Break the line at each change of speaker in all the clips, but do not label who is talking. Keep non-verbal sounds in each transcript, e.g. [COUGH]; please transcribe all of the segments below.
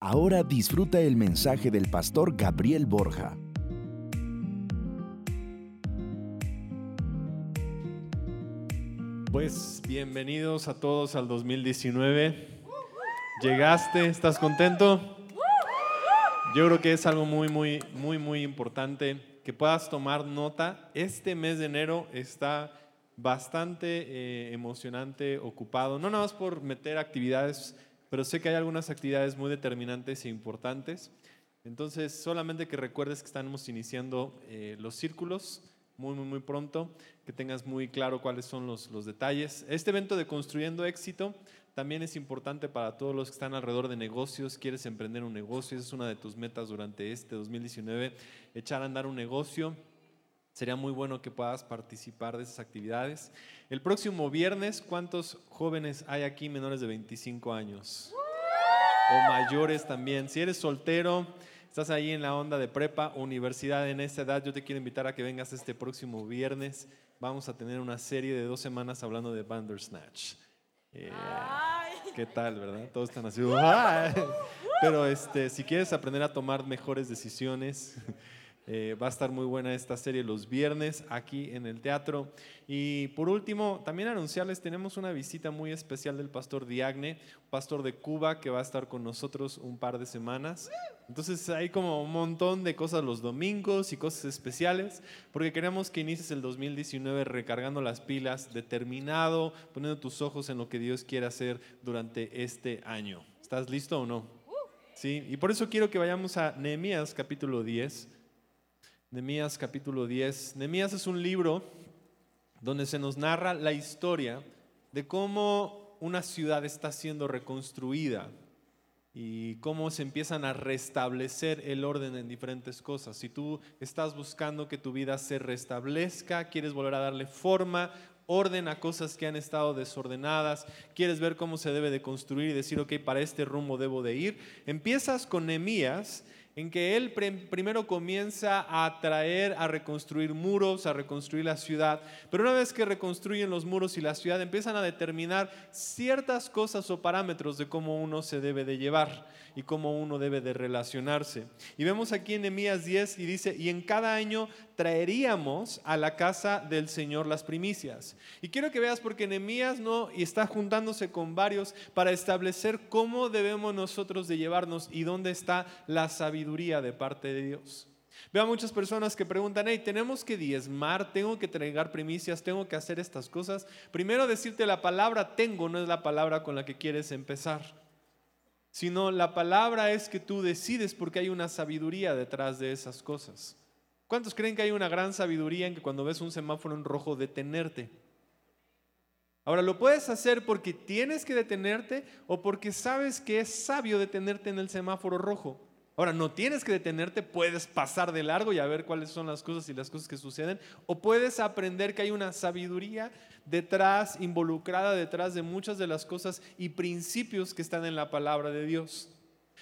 Ahora disfruta el mensaje del pastor Gabriel Borja.
Pues bienvenidos a todos al 2019. ¿Llegaste? ¿Estás contento? Yo creo que es algo muy, muy, muy, muy importante que puedas tomar nota. Este mes de enero está bastante eh, emocionante, ocupado, no nada más por meter actividades pero sé que hay algunas actividades muy determinantes e importantes. Entonces, solamente que recuerdes que estamos iniciando eh, los círculos muy, muy, muy pronto, que tengas muy claro cuáles son los, los detalles. Este evento de Construyendo Éxito también es importante para todos los que están alrededor de negocios, quieres emprender un negocio, esa es una de tus metas durante este 2019, echar a andar un negocio. Sería muy bueno que puedas participar de esas actividades. El próximo viernes, ¿cuántos jóvenes hay aquí menores de 25 años? O mayores también. Si eres soltero, estás ahí en la onda de prepa, universidad en esa edad, yo te quiero invitar a que vengas este próximo viernes. Vamos a tener una serie de dos semanas hablando de Bandersnatch. Eh, ¿Qué tal, verdad? Todos están así. Pero este, si quieres aprender a tomar mejores decisiones, eh, va a estar muy buena esta serie los viernes aquí en el teatro. Y por último, también anunciarles, tenemos una visita muy especial del pastor Diagne, pastor de Cuba, que va a estar con nosotros un par de semanas. Entonces hay como un montón de cosas los domingos y cosas especiales, porque queremos que inicies el 2019 recargando las pilas, determinado, poniendo tus ojos en lo que Dios quiere hacer durante este año. ¿Estás listo o no? Sí, y por eso quiero que vayamos a Nehemías capítulo 10. Nemías capítulo 10. Nemías es un libro donde se nos narra la historia de cómo una ciudad está siendo reconstruida y cómo se empiezan a restablecer el orden en diferentes cosas. Si tú estás buscando que tu vida se restablezca, quieres volver a darle forma, orden a cosas que han estado desordenadas, quieres ver cómo se debe de construir y decir, ok, para este rumbo debo de ir, empiezas con Nemías en que él primero comienza a traer, a reconstruir muros, a reconstruir la ciudad, pero una vez que reconstruyen los muros y la ciudad, empiezan a determinar ciertas cosas o parámetros de cómo uno se debe de llevar y cómo uno debe de relacionarse. Y vemos aquí en Nehemías 10 y dice, y en cada año traeríamos a la casa del Señor las primicias. Y quiero que veas porque Nehemías no y está juntándose con varios para establecer cómo debemos nosotros de llevarnos y dónde está la sabiduría de parte de Dios. Veo a muchas personas que preguntan, hey, tenemos que diezmar, tengo que entregar primicias, tengo que hacer estas cosas. Primero decirte la palabra tengo no es la palabra con la que quieres empezar sino la palabra es que tú decides porque hay una sabiduría detrás de esas cosas. ¿Cuántos creen que hay una gran sabiduría en que cuando ves un semáforo en rojo detenerte? Ahora, ¿lo puedes hacer porque tienes que detenerte o porque sabes que es sabio detenerte en el semáforo rojo? Ahora, no tienes que detenerte, puedes pasar de largo y a ver cuáles son las cosas y las cosas que suceden, o puedes aprender que hay una sabiduría detrás, involucrada detrás de muchas de las cosas y principios que están en la palabra de Dios.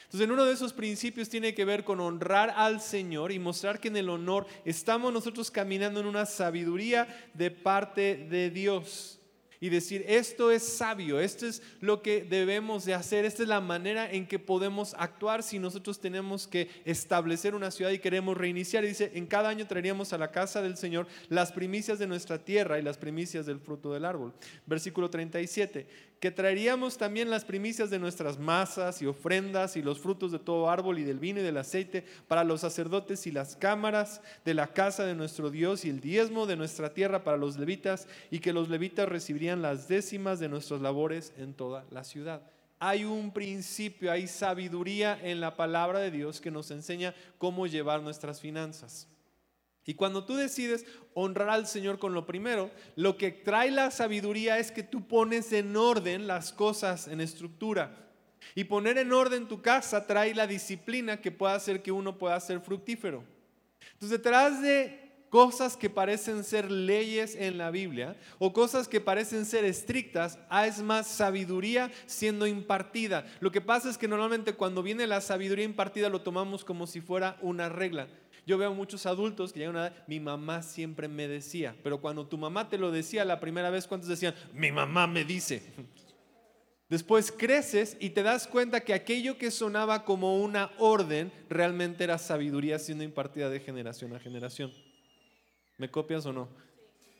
Entonces, en uno de esos principios tiene que ver con honrar al Señor y mostrar que en el honor estamos nosotros caminando en una sabiduría de parte de Dios y decir, esto es sabio, esto es lo que debemos de hacer, esta es la manera en que podemos actuar si nosotros tenemos que establecer una ciudad y queremos reiniciar. Y dice, en cada año traeríamos a la casa del Señor las primicias de nuestra tierra y las primicias del fruto del árbol. Versículo 37, que traeríamos también las primicias de nuestras masas y ofrendas y los frutos de todo árbol y del vino y del aceite para los sacerdotes y las cámaras de la casa de nuestro Dios y el diezmo de nuestra tierra para los levitas y que los levitas recibirían las décimas de nuestras labores en toda la ciudad. Hay un principio, hay sabiduría en la palabra de Dios que nos enseña cómo llevar nuestras finanzas. Y cuando tú decides honrar al Señor con lo primero, lo que trae la sabiduría es que tú pones en orden las cosas en estructura. Y poner en orden tu casa trae la disciplina que pueda hacer que uno pueda ser fructífero. Entonces, detrás de cosas que parecen ser leyes en la Biblia o cosas que parecen ser estrictas, hay más sabiduría siendo impartida. Lo que pasa es que normalmente cuando viene la sabiduría impartida lo tomamos como si fuera una regla. Yo veo muchos adultos que llegan a mi mamá siempre me decía, pero cuando tu mamá te lo decía la primera vez, ¿cuántos decían, mi mamá me dice? Después creces y te das cuenta que aquello que sonaba como una orden realmente era sabiduría siendo impartida de generación a generación. ¿Me copias o no?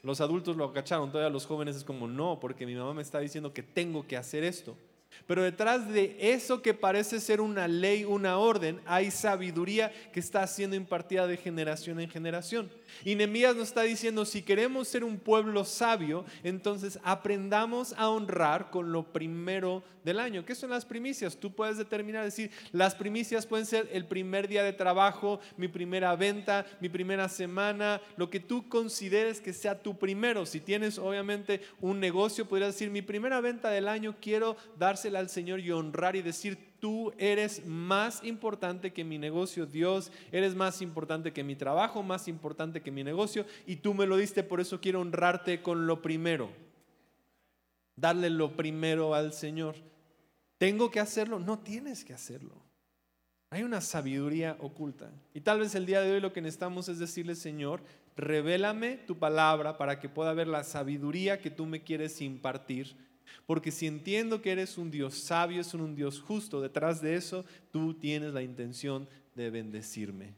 Los adultos lo acacharon, todavía los jóvenes es como, no, porque mi mamá me está diciendo que tengo que hacer esto. Pero detrás de eso que parece ser una ley, una orden, hay sabiduría que está siendo impartida de generación en generación. Y Nehemías nos está diciendo, si queremos ser un pueblo sabio, entonces aprendamos a honrar con lo primero del año. ¿Qué son las primicias? Tú puedes determinar, decir, las primicias pueden ser el primer día de trabajo, mi primera venta, mi primera semana, lo que tú consideres que sea tu primero. Si tienes obviamente un negocio, podrías decir, mi primera venta del año quiero al Señor y honrar y decir, tú eres más importante que mi negocio, Dios, eres más importante que mi trabajo, más importante que mi negocio, y tú me lo diste, por eso quiero honrarte con lo primero. Darle lo primero al Señor. ¿Tengo que hacerlo? No tienes que hacerlo. Hay una sabiduría oculta. Y tal vez el día de hoy lo que necesitamos es decirle, Señor, revélame tu palabra para que pueda ver la sabiduría que tú me quieres impartir porque si entiendo que eres un Dios sabio, es un Dios justo, detrás de eso tú tienes la intención de bendecirme.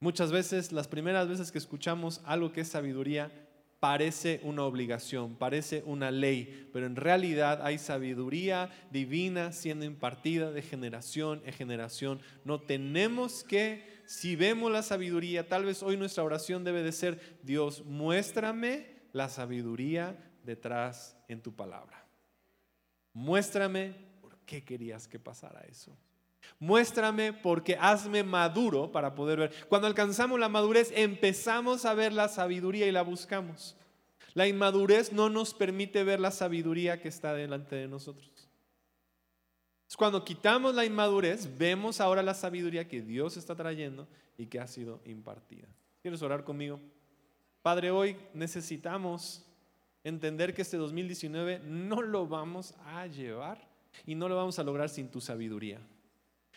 Muchas veces, las primeras veces que escuchamos algo que es sabiduría, parece una obligación, parece una ley, pero en realidad hay sabiduría divina siendo impartida de generación en generación. No tenemos que, si vemos la sabiduría, tal vez hoy nuestra oración debe de ser, Dios, muéstrame la sabiduría detrás en tu palabra. Muéstrame por qué querías que pasara eso. Muéstrame porque hazme maduro para poder ver. Cuando alcanzamos la madurez empezamos a ver la sabiduría y la buscamos. La inmadurez no nos permite ver la sabiduría que está delante de nosotros. Cuando quitamos la inmadurez, vemos ahora la sabiduría que Dios está trayendo y que ha sido impartida. ¿Quieres orar conmigo? Padre, hoy necesitamos entender que este 2019 no lo vamos a llevar y no lo vamos a lograr sin tu sabiduría.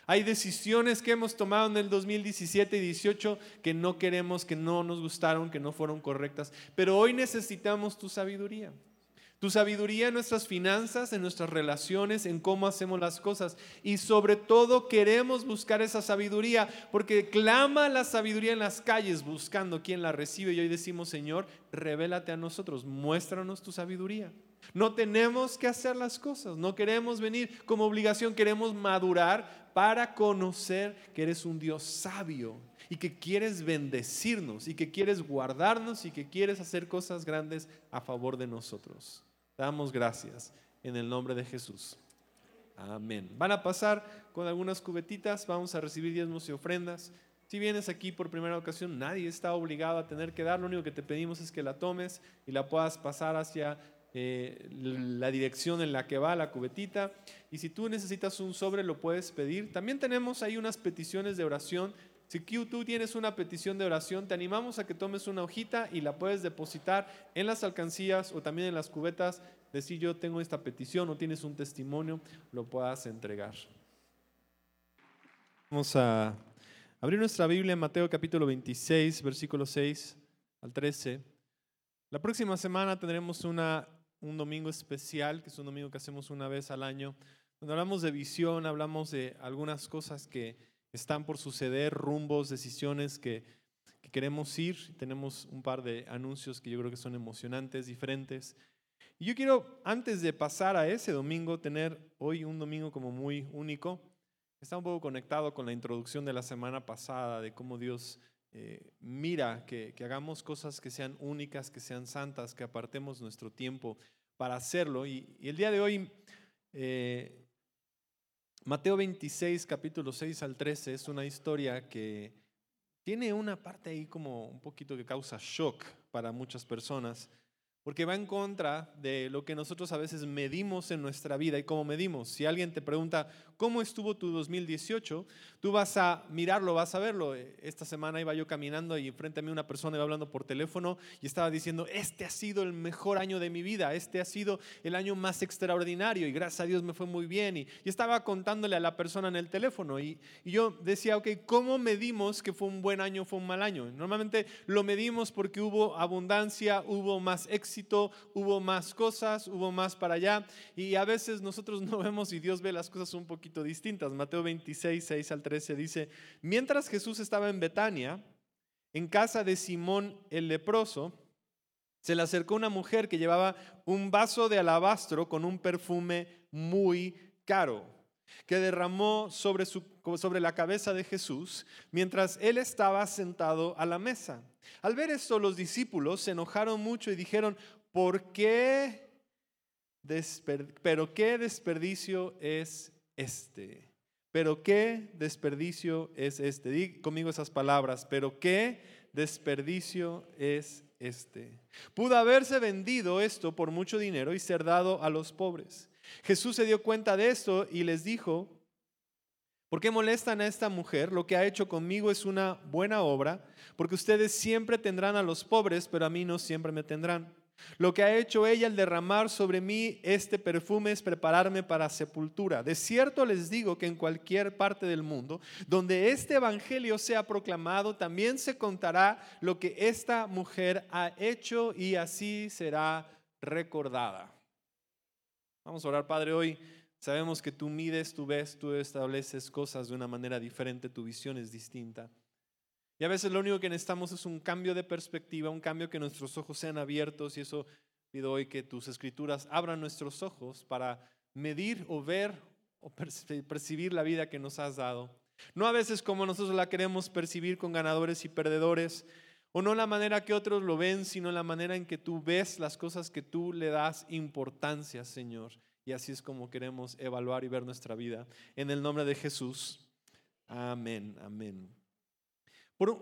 Hay decisiones que hemos tomado en el 2017 y 18 que no queremos, que no nos gustaron, que no fueron correctas, pero hoy necesitamos tu sabiduría. Tu sabiduría en nuestras finanzas, en nuestras relaciones, en cómo hacemos las cosas. Y sobre todo queremos buscar esa sabiduría porque clama la sabiduría en las calles buscando quien la recibe. Y hoy decimos, Señor, revélate a nosotros, muéstranos tu sabiduría. No tenemos que hacer las cosas, no queremos venir como obligación, queremos madurar para conocer que eres un Dios sabio y que quieres bendecirnos y que quieres guardarnos y que quieres hacer cosas grandes a favor de nosotros damos gracias en el nombre de Jesús. Amén. Van a pasar con algunas cubetitas, vamos a recibir diezmos y ofrendas. Si vienes aquí por primera ocasión, nadie está obligado a tener que dar, lo único que te pedimos es que la tomes y la puedas pasar hacia eh, la dirección en la que va la cubetita. Y si tú necesitas un sobre, lo puedes pedir. También tenemos ahí unas peticiones de oración si tú tienes una petición de oración, te animamos a que tomes una hojita y la puedes depositar en las alcancías o también en las cubetas. De si yo tengo esta petición o tienes un testimonio, lo puedas entregar. Vamos a abrir nuestra Biblia en Mateo capítulo 26, versículo 6 al 13. La próxima semana tendremos una, un domingo especial, que es un domingo que hacemos una vez al año, donde hablamos de visión, hablamos de algunas cosas que están por suceder, rumbos, decisiones que, queremos ir. Tenemos un par de anuncios que yo creo que son emocionantes, diferentes. Y yo quiero, antes de pasar a ese domingo, tener hoy un domingo como muy único. Está un poco conectado con la introducción de la semana pasada, de cómo Dios eh, mira que, hagamos cosas que sean únicas, que sean santas, que apartemos nuestro tiempo para hacerlo. Y, el día de hoy eh, Mateo 26, capítulo 6 al 13, es una historia que tiene una parte ahí como un poquito que causa shock para muchas personas porque va en contra de lo que nosotros a veces medimos en nuestra vida y cómo medimos. Si alguien te pregunta, ¿cómo estuvo tu 2018? Tú vas a mirarlo, vas a verlo. Esta semana iba yo caminando y frente a mí una persona iba hablando por teléfono y estaba diciendo, este ha sido el mejor año de mi vida, este ha sido el año más extraordinario y gracias a Dios me fue muy bien. Y, estaba contándole a la persona en el teléfono y, y yo decía, ok, ¿cómo medimos que fue un buen año o fue un mal año? Normalmente lo medimos porque hubo abundancia, hubo más éxito hubo más cosas, hubo más para allá. Y a veces nosotros [LAUGHS] no vemos y Dios ve las cosas un poquito distintas. Mateo 26, 6 al 13 dice, mientras Jesús estaba en Betania, en casa de Simón el leproso, se le acercó una mujer que llevaba un vaso de alabastro con un perfume muy caro, que derramó sobre, su, sobre la cabeza de Jesús mientras él estaba sentado a la mesa. Al ver esto, los discípulos se enojaron mucho y dijeron, ¿por qué? Pero qué desperdicio es este. Pero qué desperdicio es este. Di conmigo esas palabras. Pero qué desperdicio es este. Pudo haberse vendido esto por mucho dinero y ser dado a los pobres. Jesús se dio cuenta de esto y les dijo, ¿por qué molestan a esta mujer? Lo que ha hecho conmigo es una buena obra, porque ustedes siempre tendrán a los pobres, pero a mí no siempre me tendrán. Lo que ha hecho ella al derramar sobre mí este perfume es prepararme para sepultura. De cierto les digo que en cualquier parte del mundo donde este evangelio sea proclamado, también se contará lo que esta mujer ha hecho y así será recordada. Vamos a orar, Padre, hoy. Sabemos que tú mides, tú ves, tú estableces cosas de una manera diferente, tu visión es distinta. Y a veces lo único que necesitamos es un cambio de perspectiva, un cambio que nuestros ojos sean abiertos y eso pido hoy que tus escrituras abran nuestros ojos para medir o ver o percibir la vida que nos has dado. No a veces como nosotros la queremos percibir con ganadores y perdedores, o no la manera que otros lo ven, sino la manera en que tú ves las cosas que tú le das importancia, Señor. Y así es como queremos evaluar y ver nuestra vida. En el nombre de Jesús. Amén, amén. Por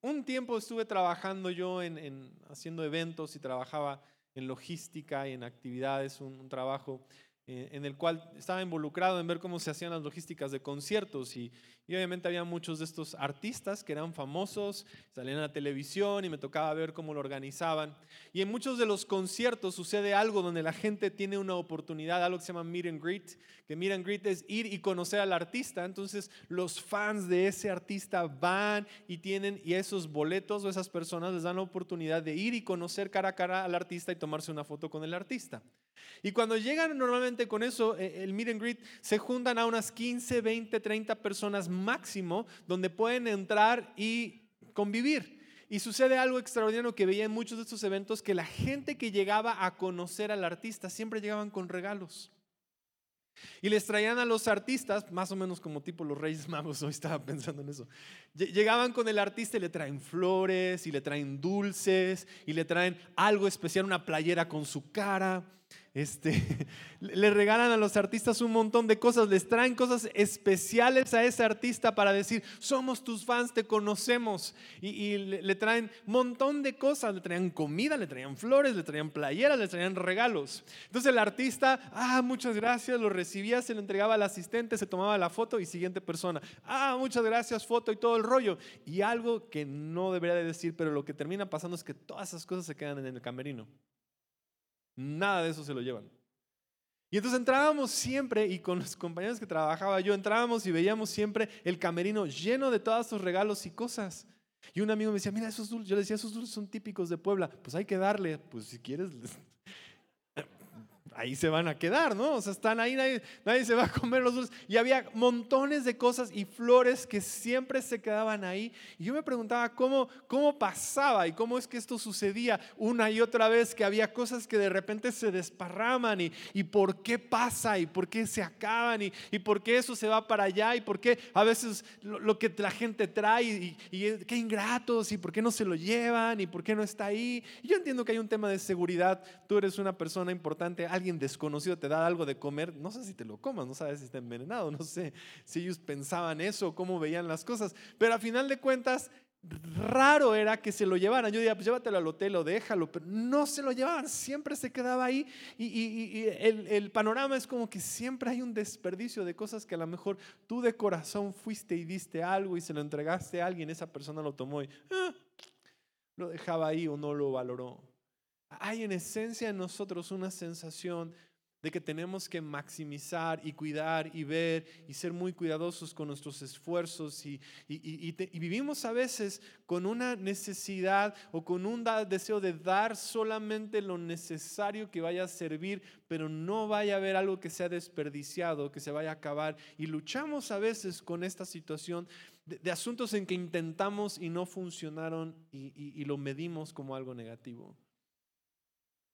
un tiempo estuve trabajando yo en, haciendo eventos y trabajaba en logística y en actividades, un trabajo en el cual estaba involucrado en ver cómo se hacían las logísticas de conciertos y, obviamente había muchos de estos artistas que eran famosos, salían a la televisión y me tocaba ver cómo lo organizaban. Y en muchos de los conciertos sucede algo donde la gente tiene una oportunidad, algo que se llama meet and greet, que meet and greet es ir y conocer al artista. Entonces los fans de ese artista van y tienen, y esos boletos o esas personas les dan la oportunidad de ir y conocer cara a cara al artista y tomarse una foto con el artista. Y cuando llegan normalmente con eso, eh, el meet and greet, se juntan a unas 15, 20, 30 personas máximo donde pueden entrar y convivir. Y sucede algo extraordinario que veía en muchos de estos eventos, que la gente que llegaba a conocer al artista siempre llegaban con regalos. Y les traían a los artistas, más o menos como tipo los Reyes Magos, [LAUGHS] hoy estaba pensando en eso. Llegaban con el artista y le traen flores, y le traen dulces, y le traen algo especial, una playera con su cara. Este, [LAUGHS] le regalan a los artistas un montón de cosas, les traen cosas especiales a ese artista para decir, somos tus fans, te conocemos. Y, le, traen un montón de cosas, le traían comida, le traían flores, le traían playeras, le traían regalos. Entonces el artista, ah, muchas gracias, lo recibía, se lo entregaba al asistente, se tomaba la foto y siguiente persona, ah, muchas gracias, foto y todo el rollo. Y algo que no debería de decir, pero lo que termina pasando es que todas esas cosas se quedan en el camerino. Nada de eso se lo llevan. Y entonces entrábamos siempre, y con los compañeros que trabajaba yo, entrábamos y veíamos siempre el camerino lleno de todos esos regalos y cosas. Y un amigo me decía, mira, esos dulces, yo le decía, esos dulces son típicos de Puebla, pues hay que darle, pues si quieres, ahí se van a quedar, ¿no? O sea, están ahí, nadie, se va a comer los dulces. Y había montones de cosas y flores que siempre se quedaban ahí. Y yo me preguntaba cómo, cómo pasaba y cómo es que esto sucedía una y otra vez, que había cosas que de repente se desparraman y, y por qué pasa y por qué se acaban y, por qué eso se va para allá y por qué a veces lo, que la gente trae y, qué ingratos y por qué no se lo llevan y por qué no está ahí. Y yo entiendo que hay un tema de seguridad. Tú eres una persona importante, desconocido te da algo de comer, no sé si te lo comas, no sabes si está envenenado, [LAUGHS] no sé si ellos pensaban eso, cómo veían las cosas, pero a final de cuentas raro era que se lo llevaran. Yo diría, pues llévatelo al hotel o déjalo, pero no se lo llevaban, siempre se quedaba ahí. Y, el, el, panorama es como que siempre hay un desperdicio de cosas que a lo mejor tú de corazón fuiste y diste algo y se lo entregaste a alguien, esa persona lo tomó y ah, lo dejaba ahí o no lo valoró hay en esencia en nosotros una sensación de que tenemos que maximizar y cuidar y ver y ser muy cuidadosos con nuestros esfuerzos y, vivimos a veces con una necesidad o con un deseo de dar solamente lo necesario que vaya a servir, pero no vaya a haber algo que sea desperdiciado, que se vaya a acabar. Y luchamos a veces con esta situación de, de asuntos en que intentamos y no funcionaron y lo medimos como algo negativo.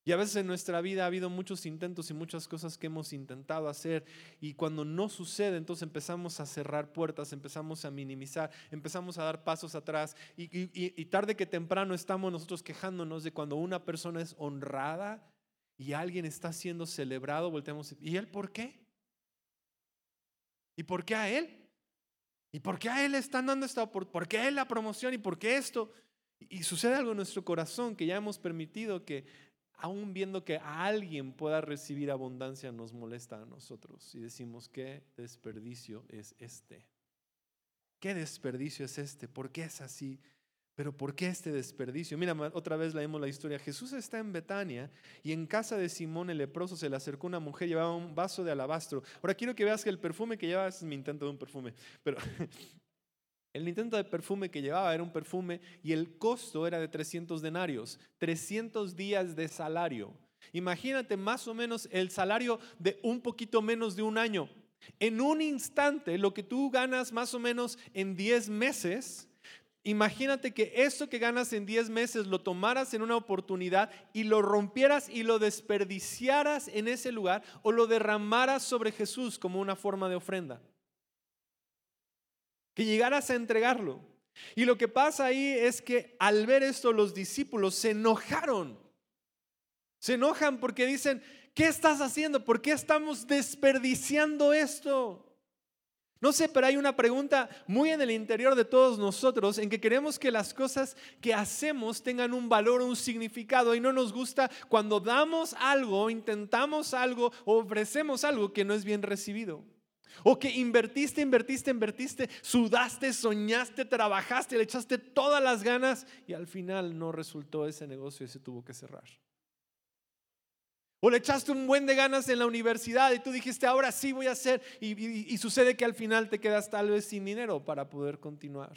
Y a veces en nuestra vida ha habido muchos intentos y muchas cosas que hemos intentado hacer y cuando no sucede, entonces empezamos a cerrar puertas, empezamos a minimizar, empezamos a dar pasos atrás y, tarde que temprano estamos nosotros quejándonos de cuando una persona es honrada y alguien está siendo celebrado, volteamos y él por qué? ¿Y por qué a él? ¿Y por qué a él están dando esta oportunidad? ¿Por qué a él la promoción? ¿Y por qué esto? Y sucede algo en nuestro corazón que ya hemos permitido que aún viendo que a alguien pueda recibir abundancia, nos molesta a nosotros y decimos, ¿qué desperdicio es este? ¿Qué desperdicio es este? ¿Por qué es así? Pero ¿por qué este desperdicio? Mira, otra vez leemos la historia. Jesús está en Betania y en casa de Simón el leproso se le acercó una mujer, llevaba un vaso de alabastro. Ahora quiero que veas que el perfume que llevaba, es mi intento de un perfume, pero [LAUGHS] El intento de perfume que llevaba era un perfume y el costo era de 300 denarios, 300 días de salario. Imagínate más o menos el salario de un poquito menos de un año. En un instante, lo que tú ganas más o menos en 10 meses, imagínate que esto que ganas en 10 meses lo tomaras en una oportunidad y lo rompieras y lo desperdiciaras en ese lugar o lo derramaras sobre Jesús como una forma de ofrenda que llegaras a entregarlo. Y lo que pasa ahí es que al ver esto los discípulos se enojaron. Se enojan porque dicen, ¿qué estás haciendo? ¿Por qué estamos desperdiciando esto? No sé, pero hay una pregunta muy en el interior de todos nosotros en que queremos que las cosas que hacemos tengan un valor, un significado y no nos gusta cuando damos algo, intentamos algo ofrecemos algo que no es bien recibido. O que invertiste, invertiste, invertiste, sudaste, soñaste, trabajaste, le echaste todas las ganas y al final no resultó ese negocio y se tuvo que cerrar. O le echaste un buen de ganas en la universidad y tú dijiste, ahora sí voy a hacer. Y, sucede que al final te quedas tal vez sin dinero para poder continuar.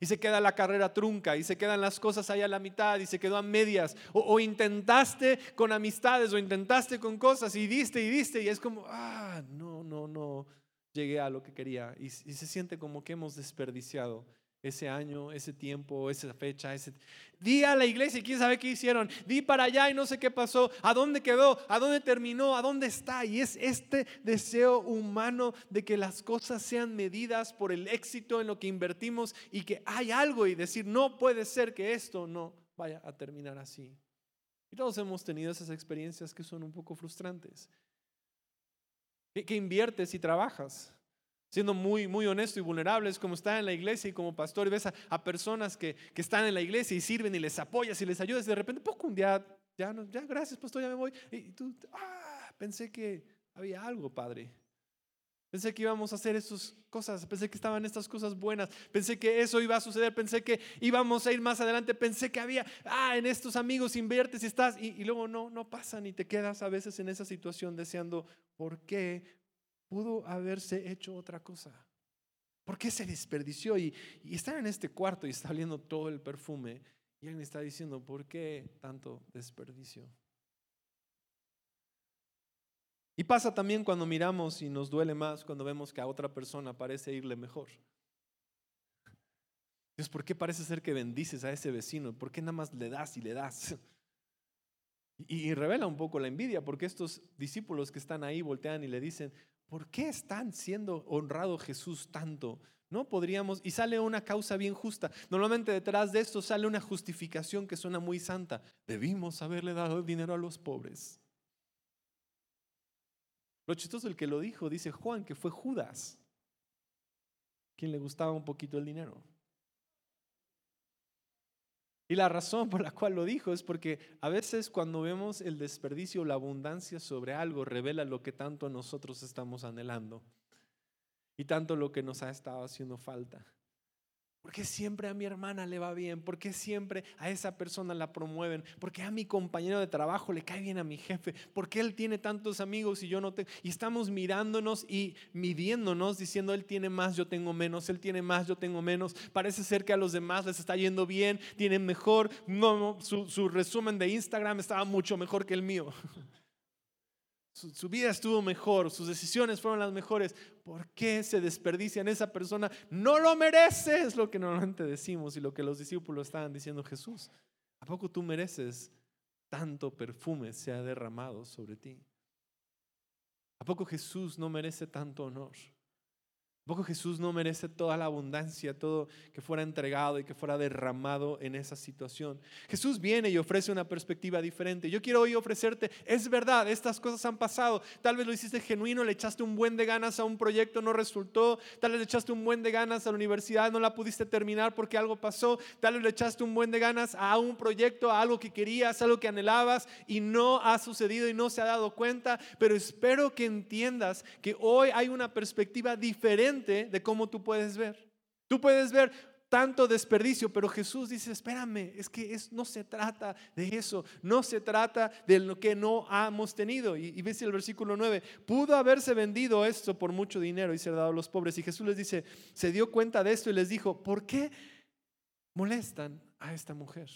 Y se queda la carrera trunca y se quedan las cosas ahí a la mitad y se quedó a medias. O, intentaste con amistades o intentaste con cosas y diste y diste y es como, ah, no, no, no, llegué a lo que quería. y se siente como que hemos desperdiciado ese año, ese tiempo, esa fecha, ese... Di a la iglesia y quién sabe qué hicieron. Di para allá y no sé qué pasó. ¿A dónde quedó? ¿A dónde terminó? ¿A dónde está? Y es este deseo humano de que las cosas sean medidas por el éxito en lo que invertimos y que hay algo y decir, no puede ser que esto no vaya a terminar así. Y todos hemos tenido esas experiencias que son un poco frustrantes. Que inviertes y trabajas siendo muy, muy honesto y vulnerable, es como estar en la iglesia y como pastor y ves a, personas que, están en la iglesia y sirven y les apoyas y les ayudas de repente, poco un día, ya, no, ya gracias pastor, ya me voy. Y tú, ah, pensé que había algo, Padre. Pensé que íbamos a hacer estas cosas, pensé que estaban estas cosas buenas, pensé que eso iba a suceder, pensé que íbamos a ir más adelante, pensé que había, ah, en estos amigos inviertes y estás, y, y luego no, no pasan y te quedas a veces en esa situación deseando, ¿por qué? Pudo haberse hecho otra cosa. ¿Por qué se desperdició? Y, y está en este cuarto y está oliendo todo el perfume. Y alguien está diciendo, ¿por qué tanto desperdicio? Y pasa también cuando miramos y nos duele más cuando vemos que a otra persona parece irle mejor. Dios, ¿por qué parece ser que bendices a ese vecino? ¿Por qué nada más le das y le das? [LAUGHS] Y revela un poco la envidia, porque estos discípulos que están ahí voltean y le dicen, ¿por qué están siendo honrado Jesús tanto? No podríamos, y sale una causa bien justa. Normalmente detrás de esto sale una justificación que suena muy santa. Debimos haberle dado dinero a los pobres. Lo chistoso el que lo dijo, dice Juan, que fue Judas, quien le gustaba un poquito el dinero. Y la razón por la cual lo dijo es porque a veces cuando vemos el desperdicio o la abundancia sobre algo, revela lo que tanto nosotros estamos anhelando y tanto lo que nos ha estado haciendo falta. ¿Por qué siempre a mi hermana le va bien? ¿Por qué siempre a esa persona la promueven? ¿Por qué a mi compañero de trabajo le cae bien a mi jefe? ¿Por qué él tiene tantos amigos y yo no tengo? Y estamos mirándonos y midiéndonos diciendo, él tiene más, yo tengo menos, él tiene más, yo tengo menos. Parece ser que a los demás les está yendo bien, tienen mejor. No, su, su resumen de Instagram estaba mucho mejor que el mío. [LAUGHS] Su, vida estuvo mejor, sus decisiones fueron las mejores. ¿Por qué se desperdicia en esa persona? No lo mereces, es lo que normalmente decimos y lo que los discípulos estaban diciendo Jesús. ¿A poco tú mereces tanto perfume se ha derramado sobre ti? ¿A poco Jesús no merece tanto honor? Poco Jesús no merece toda la abundancia, todo que fuera entregado y que fuera derramado en esa situación? Jesús viene y ofrece una perspectiva diferente. Yo quiero hoy ofrecerte, es verdad, estas cosas han pasado. Tal vez lo hiciste genuino, le echaste un buen de ganas a un proyecto, no resultó. Tal vez le echaste un buen de ganas a la universidad, no la pudiste terminar porque algo pasó. Tal vez le echaste un buen de ganas a un proyecto, a algo que querías, algo que anhelabas y no ha sucedido y no se ha dado cuenta. Pero espero que entiendas que hoy hay una perspectiva diferente de cómo tú puedes ver. Tú puedes ver tanto desperdicio, pero Jesús dice, espérame, es que es, no se trata de eso, no se trata de lo que no hemos tenido. Y, y ves el versículo 9, pudo haberse vendido esto por mucho dinero y ser dado a los pobres. Y Jesús les dice, se dio cuenta de esto y les dijo, ¿por qué molestan a esta mujer?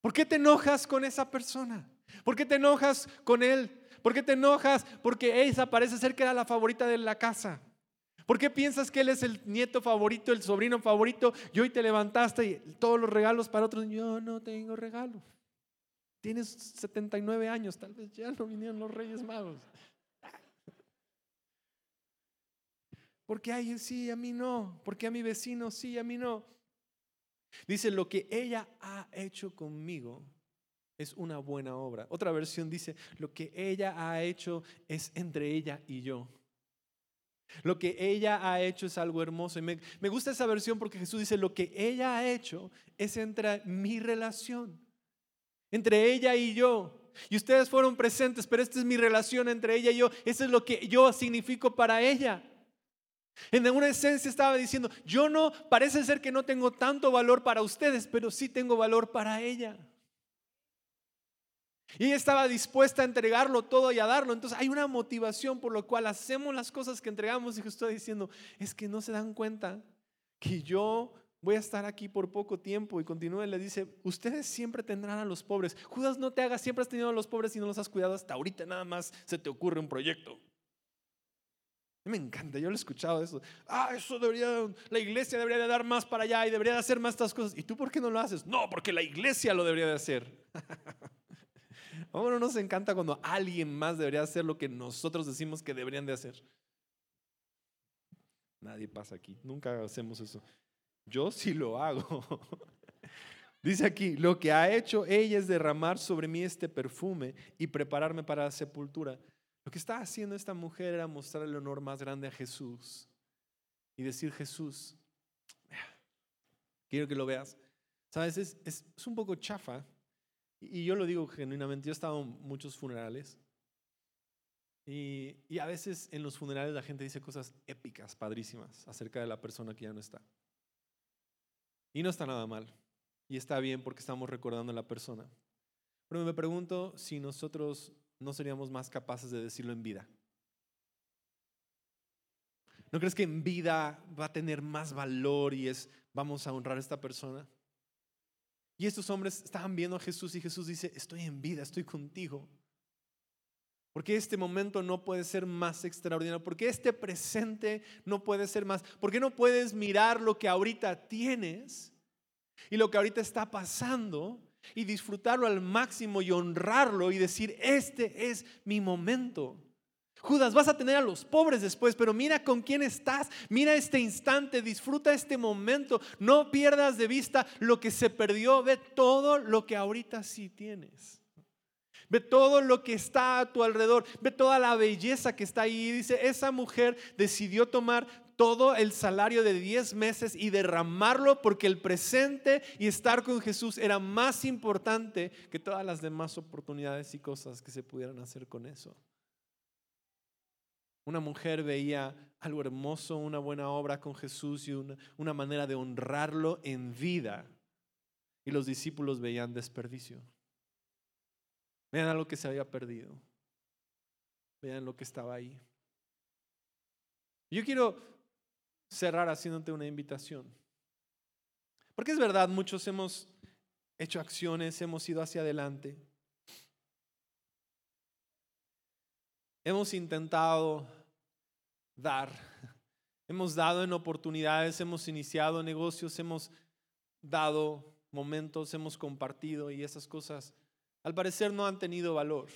¿Por qué te enojas con esa persona? ¿Por qué te enojas con él? ¿Por qué te enojas? Porque esa parece ser que era la favorita de la casa. ¿Por qué piensas que él es el nieto favorito, el sobrino favorito y hoy te levantaste y todos los regalos para otros? Yo no tengo regalo. Tienes 79 años, tal vez ya no vinieron los Reyes Magos. Porque hay sí, a mí no. Porque a mi vecino sí, a mí no. Dice, lo que ella ha hecho conmigo es una buena obra. Otra versión dice, lo que ella ha hecho es entre ella y yo. Lo que ella ha hecho es algo hermoso. Y me, me, gusta esa versión porque Jesús dice, lo que ella ha hecho es entre mi relación, entre ella y yo. Y ustedes fueron presentes, pero esta es mi relación entre ella y yo. Eso es lo que yo significo para ella. En una esencia estaba diciendo, yo no, parece ser que no tengo tanto valor para ustedes, pero sí tengo valor para ella. Y ella estaba dispuesta a entregarlo todo y a darlo. Entonces hay una motivación por lo cual hacemos las cosas que entregamos. Y está diciendo, es que no se dan cuenta que yo voy a estar aquí por poco tiempo. Y continúa y le dice, ustedes siempre tendrán a los pobres. Judas, no te hagas, siempre has tenido a los pobres y no los has cuidado hasta ahorita. Nada más se te ocurre un proyecto. Me encanta, yo lo he escuchado eso. Ah, eso debería, la iglesia debería de dar más para allá y debería de hacer más estas cosas. ¿Y tú por qué no lo haces? No, porque la iglesia lo debería de hacer. [LAUGHS] [LAUGHS] ¿A no nos encanta cuando alguien más debería hacer lo que nosotros decimos que deberían de hacer? Nadie pasa aquí, nunca hacemos eso. Yo sí lo hago. [LAUGHS] Dice aquí, lo que ha hecho ella es derramar sobre mí este perfume y prepararme para la sepultura. Lo que está haciendo esta mujer era mostrar el honor más grande a Jesús y decir, Jesús, quiero que lo veas. Sabes, es, es, es un poco chafa y yo lo digo genuinamente, yo he estado en muchos funerales y, a veces en los funerales la gente dice cosas épicas, padrísimas, acerca de la persona que ya no está. Y no está nada mal. Y está bien porque estamos recordando a la persona. Pero me pregunto si nosotros no seríamos más capaces de decirlo en vida. ¿No crees que en vida va a tener más valor y es vamos a honrar a esta persona? Y estos hombres estaban viendo a Jesús y Jesús dice, estoy en vida, estoy contigo. Porque este momento no puede ser más extraordinario, porque este presente no puede ser más, porque no puedes mirar lo que ahorita tienes y lo que ahorita está pasando y disfrutarlo al máximo y honrarlo y decir, este es mi momento. Judas, vas a tener a los pobres después, pero mira con quién estás, mira este instante, disfruta este momento, no pierdas de vista lo que se perdió, ve todo lo que ahorita sí tienes. Ve todo lo que está a tu alrededor, ve toda la belleza que está ahí. Dice, esa mujer decidió tomar todo el salario de 10 meses y derramarlo porque el presente y estar con Jesús era más importante que todas las demás oportunidades y cosas que se pudieran hacer con eso. Una mujer veía algo hermoso, una buena obra con Jesús y una, manera de honrarlo en vida. Y los discípulos veían desperdicio. Vean algo que se había perdido. Vean lo que estaba ahí. Yo quiero cerrar haciéndote una invitación. Porque es verdad, muchos hemos hecho acciones, hemos ido hacia adelante. Hemos intentado dar, hemos dado en oportunidades, hemos iniciado negocios, hemos dado momentos, hemos compartido y esas cosas al parecer no han tenido valor.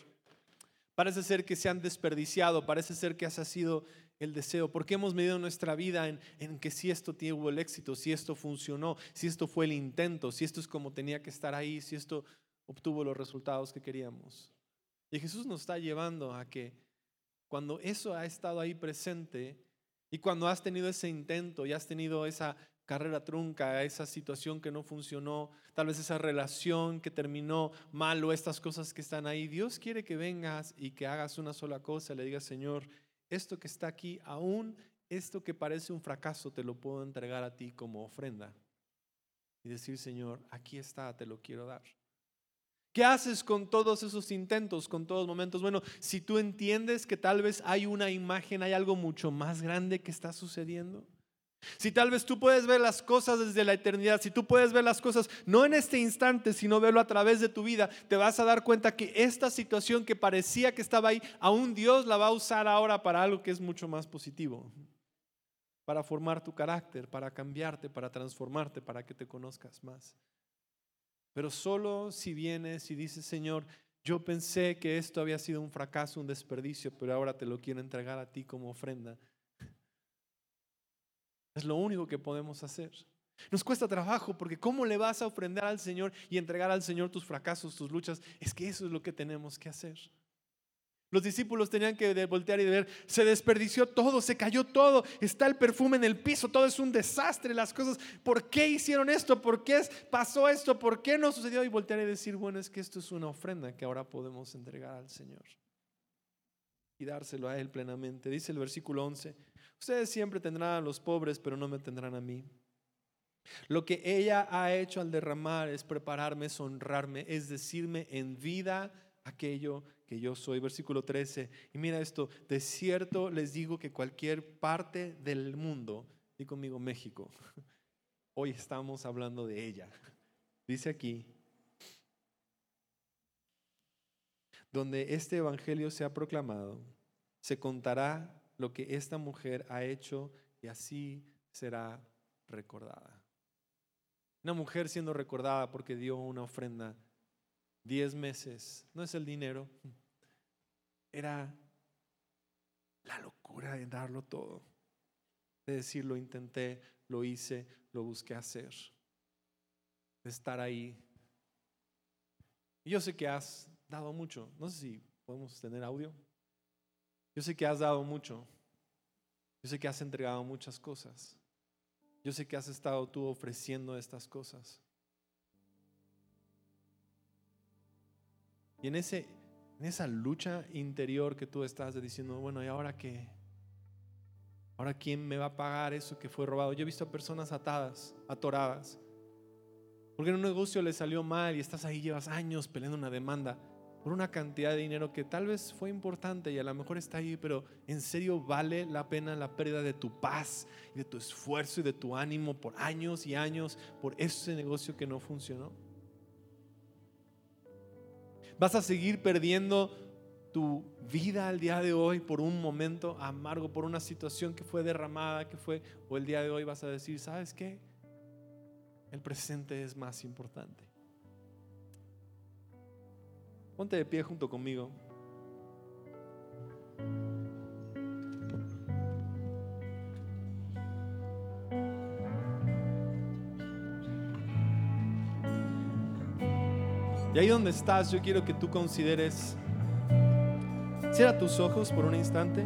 Parece ser que se han desperdiciado, parece ser que ha sido el deseo, porque hemos medido nuestra vida en, en, que si esto tuvo el éxito, si esto funcionó, si esto fue el intento, si esto es como tenía que estar ahí, si esto obtuvo los resultados que queríamos. Y Jesús nos está llevando a que cuando eso ha estado ahí presente y cuando has tenido ese intento y has tenido esa carrera trunca, esa situación que no funcionó, tal vez esa relación que terminó mal o estas cosas que están ahí. Dios quiere que vengas y que hagas una sola cosa, le digas, Señor, esto que está aquí, aún esto que parece un fracaso, te lo puedo entregar a ti como ofrenda. Y decir, Señor, aquí está, te lo quiero dar. ¿Qué haces con todos esos intentos, con todos los momentos? Bueno, si tú entiendes que tal vez hay una imagen, hay algo mucho más grande que está sucediendo, si tal vez tú puedes ver las cosas desde la eternidad, si tú puedes ver las cosas no en este instante, sino verlo a través de tu vida, te vas a dar cuenta que esta situación que parecía que estaba ahí, aún Dios la va a usar ahora para algo que es mucho más positivo, para formar tu carácter, para cambiarte, para transformarte, para que te conozcas más. Pero solo si vienes y dices, Señor, yo pensé que esto había sido un fracaso, un desperdicio, pero ahora te lo quiero entregar a ti como ofrenda es lo único que podemos hacer. Nos cuesta trabajo porque ¿cómo le vas a ofrendar al Señor y entregar al Señor tus fracasos, tus luchas? Es que eso es lo que tenemos que hacer. Los discípulos tenían que voltear y ver, se desperdició todo, se cayó todo, está el perfume en el piso, todo es un desastre, las cosas, ¿por qué hicieron esto? ¿Por qué pasó esto? ¿Por qué no sucedió? Y voltear y decir, bueno, es que esto es una ofrenda que ahora podemos entregar al Señor y dárselo a Él plenamente. Dice el versículo 11, Ustedes siempre tendrán a los pobres, pero no me tendrán a mí. Lo que ella ha hecho al derramar es prepararme, es honrarme, es decirme en vida aquello que yo soy. Versículo 13. Y mira esto, de cierto les digo que cualquier parte del mundo, y conmigo México, [LAUGHS] hoy estamos hablando de ella. [LAUGHS] Dice aquí, donde este evangelio se ha proclamado, se contará lo que esta mujer ha hecho y así será recordada. Una mujer siendo recordada porque dio una ofrenda diez meses, no es el dinero, era la locura de darlo todo, de decir lo intenté, lo hice, lo busqué hacer, de estar ahí. Yo sé que has dado mucho, no sé si podemos tener audio. Yo sé que has dado mucho. Yo sé que has entregado muchas cosas. Yo sé que has estado tú ofreciendo estas cosas. Y en, ese, en esa lucha interior que tú estás diciendo, bueno, ¿y ahora qué? ¿Ahora quién me va a pagar eso que fue robado? Yo he visto a personas atadas, atoradas. Porque en un negocio le salió mal y estás ahí, llevas años peleando una demanda por una cantidad de dinero que tal vez fue importante y a lo mejor está ahí, pero en serio vale la pena la pérdida de tu paz y de tu esfuerzo y de tu ánimo por años y años por ese negocio que no funcionó. Vas a seguir perdiendo tu vida al día de hoy por un momento amargo, por una situación que fue derramada, que fue, o el día de hoy vas a decir, ¿sabes qué? El presente es más importante. Ponte de pie junto conmigo. Y ahí donde estás, yo quiero que tú consideres, cierra tus ojos por un instante.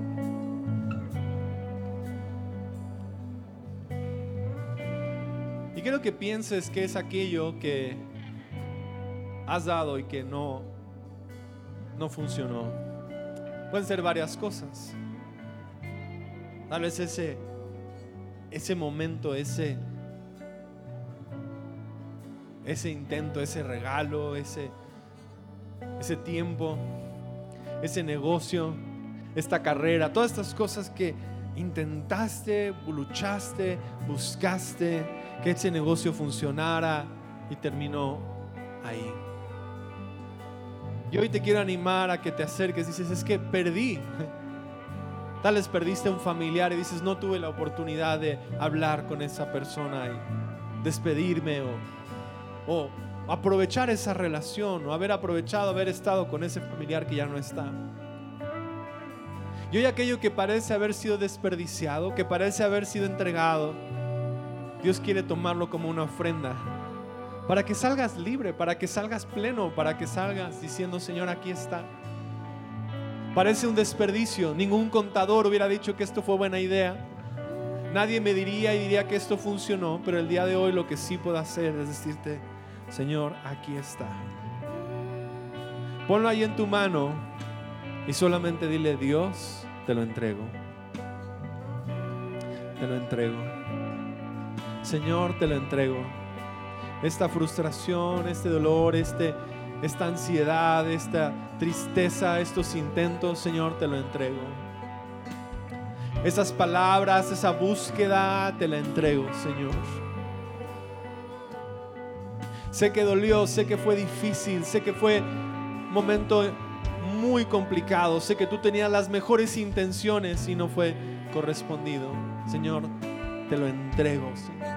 Y quiero que pienses que es aquello que has dado y que no no funcionó. Pueden ser varias cosas. Tal vez ese, ese momento, ese, ese intento, ese regalo, ese, ese tiempo, ese negocio, esta carrera, todas estas cosas que intentaste, luchaste, buscaste que ese negocio funcionara y terminó ahí. Y hoy te quiero animar a que te acerques dices, es que perdí. [LAUGHS] Tal vez perdiste un familiar y dices, no tuve la oportunidad de hablar con esa persona y despedirme o, o aprovechar esa relación o haber aprovechado haber estado con ese familiar que ya no está. Y hoy aquello que parece haber sido desperdiciado, que parece haber sido entregado, Dios quiere tomarlo como una ofrenda para que salgas libre, para que salgas pleno, para que salgas diciendo, Señor, aquí está. Parece un desperdicio, ningún contador hubiera dicho que esto fue buena idea. Nadie me diría y diría que esto funcionó, pero el día de hoy lo que sí puedo hacer es decirte, Señor, aquí está. Ponlo ahí en tu mano y solamente dile, Dios, te lo entrego. Te lo entrego. Señor, te lo entrego. Esta frustración, este dolor, este, esta ansiedad, esta tristeza, estos intentos, Señor, te lo entrego. Esas palabras, esa búsqueda, te la entrego, Señor. Sé que dolió, sé que fue difícil, sé que fue un momento muy complicado, sé que tú tenías las mejores intenciones y no fue correspondido. Señor, te lo entrego, Señor.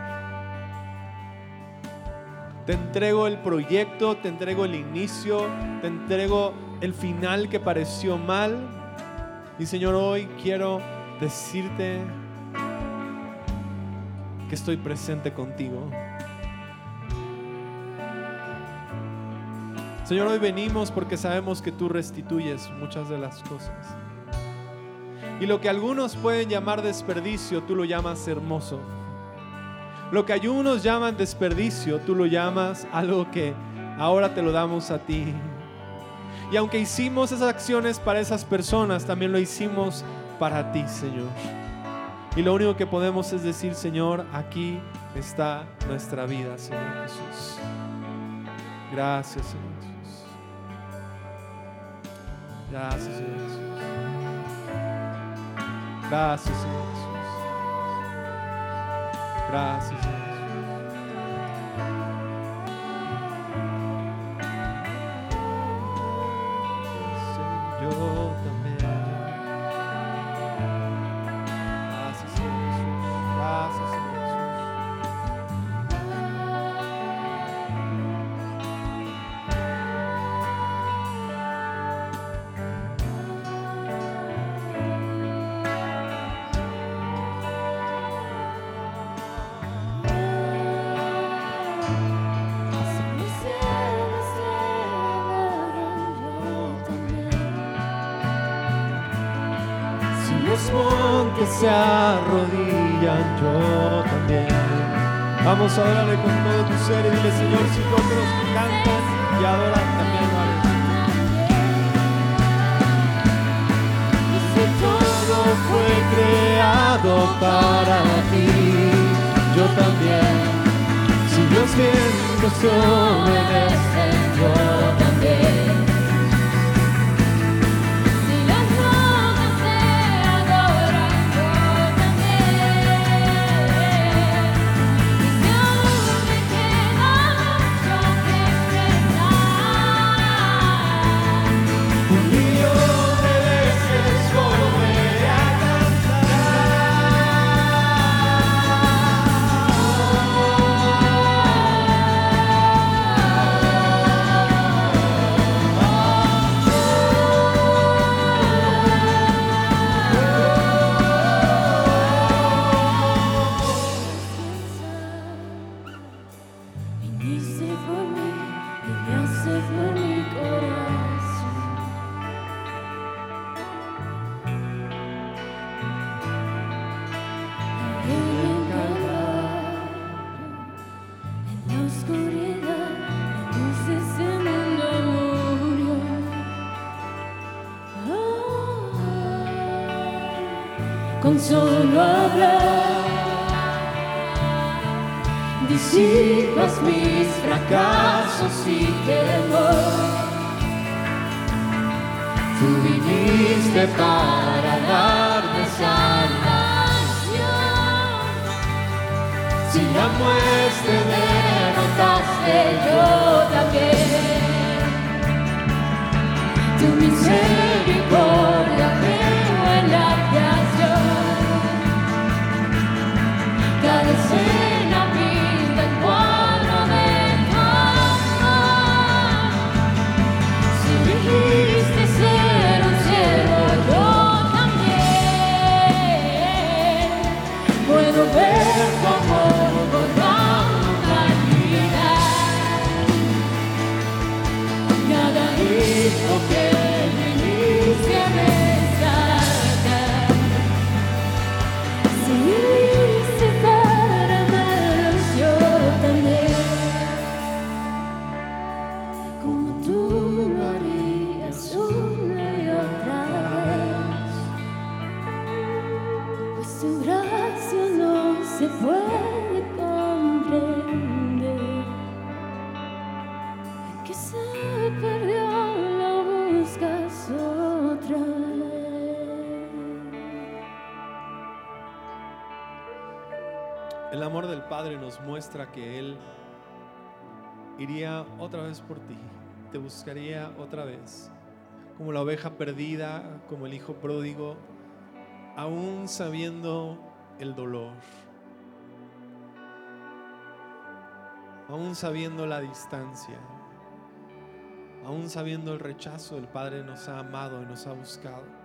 Te entrego el proyecto, te entrego el inicio, te entrego el final que pareció mal. Y Señor, hoy quiero decirte que estoy presente contigo. Señor, hoy venimos porque sabemos que tú restituyes muchas de las cosas. Y lo que algunos pueden llamar desperdicio, tú lo llamas hermoso. Lo que algunos llaman desperdicio, tú lo llamas algo que ahora te lo damos a ti. Y aunque hicimos esas acciones para esas personas, también lo hicimos para ti, Señor. Y lo único que podemos es decir, Señor, aquí está nuestra vida, Señor Jesús. Gracias, Señor Gracias, Señor Jesús. Gracias, Señor Jesús. Gracias, yo también. Vamos a adorarle con todo tu ser y dile, Señor, si tú que cantan y adoran, también Todo fue creado para ti, yo también. Si los vientos obedecen, yo también. Muestra que Él iría otra vez por ti, te buscaría otra vez, como la oveja perdida, como el hijo pródigo, aún sabiendo el dolor, aún sabiendo la distancia, aún sabiendo el rechazo, el Padre nos ha amado y nos ha buscado.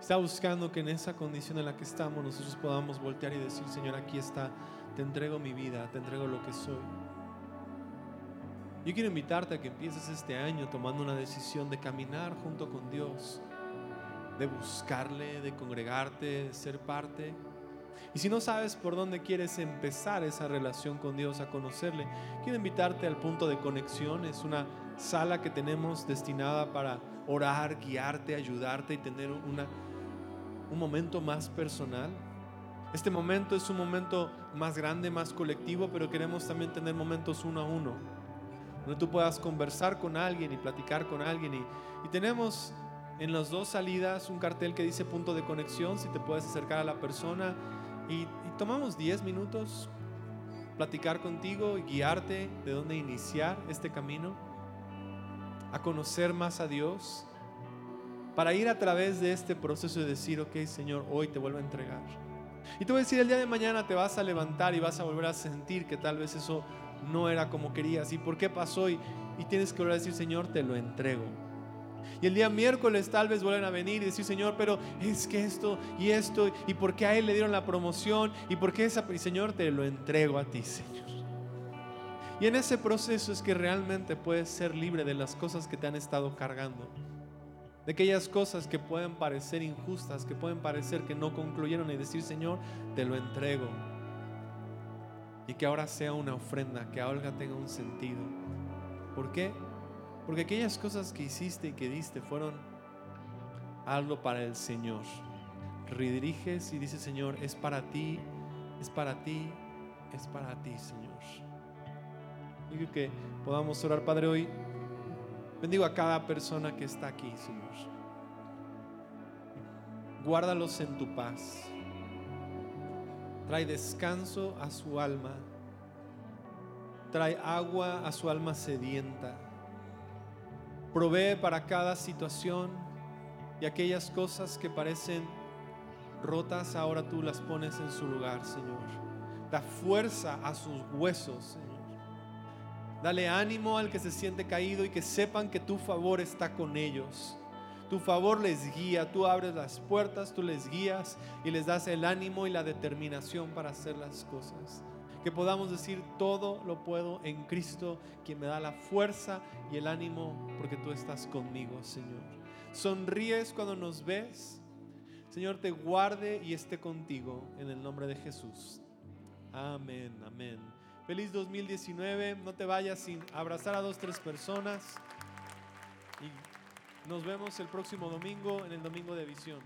Está buscando que en esa condición en la que estamos nosotros podamos voltear y decir, Señor, aquí está, te entrego mi vida, te entrego lo que soy. Yo quiero invitarte a que empieces este año tomando una decisión de caminar junto con Dios, de buscarle, de congregarte, de ser parte. Y si no sabes por dónde quieres empezar esa relación con Dios, a conocerle, quiero invitarte al punto de conexión. Es una sala que tenemos destinada para orar, guiarte, ayudarte y tener una, un momento más personal. Este momento es un momento más grande, más colectivo, pero queremos también tener momentos uno a uno, donde tú puedas conversar con alguien y platicar con alguien. Y, tenemos en las dos salidas un cartel que dice punto de conexión, si te puedes acercar a la persona. Y, y tomamos 10 minutos, platicar contigo y guiarte de dónde iniciar este camino, a conocer más a Dios, para ir a través de este proceso y decir, ok Señor, hoy te vuelvo a entregar. Y te voy a decir, el día de mañana te vas a levantar y vas a volver a sentir que tal vez eso no era como querías. ¿Y por qué pasó? Y, y tienes que volver a decir, Señor, te lo entrego. Y el día miércoles tal vez vuelvan a venir y decir, Señor, pero es que esto y esto, y por qué a él le dieron la promoción, y por qué esa, y Señor, te lo entrego a ti, Señor. Y en ese proceso es que realmente puedes ser libre de las cosas que te han estado cargando. De aquellas cosas que pueden parecer injustas, que pueden parecer que no concluyeron y decir, Señor, te lo entrego. Y que ahora sea una ofrenda, que ahora tenga un sentido. ¿Por qué? Porque aquellas cosas que hiciste y que diste fueron algo para el Señor. Rediriges y dices, Señor, es para ti, es para ti, es para ti, Señor. Yo creo que podamos orar, Padre, hoy. Bendigo a cada persona que está aquí, Señor. Guárdalos en tu paz. Trae descanso a su alma. Trae agua a su alma sedienta. Provee para cada situación y aquellas cosas que parecen rotas, ahora tú las pones en su lugar, Señor. Da fuerza a sus huesos, Señor. Dale ánimo al que se siente caído y que sepan que tu favor está con ellos. Tu favor les guía, tú abres las puertas, tú les guías y les das el ánimo y la determinación para hacer las cosas. Que podamos decir, todo lo puedo en Cristo, quien me da la fuerza y el ánimo, porque tú estás conmigo, Señor. Sonríes cuando nos ves. Señor, te guarde y esté contigo en el nombre de Jesús. Amén, amén. Feliz 2019. No te vayas sin abrazar a dos, tres personas. Y nos vemos el próximo domingo en el Domingo de Visión.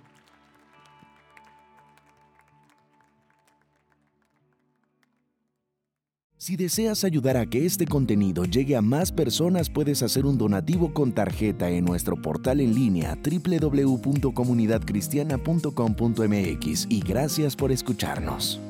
Si deseas ayudar a que este contenido llegue a más personas, puedes hacer un donativo con tarjeta en nuestro portal en línea www.comunidadcristiana.com.mx y gracias por escucharnos.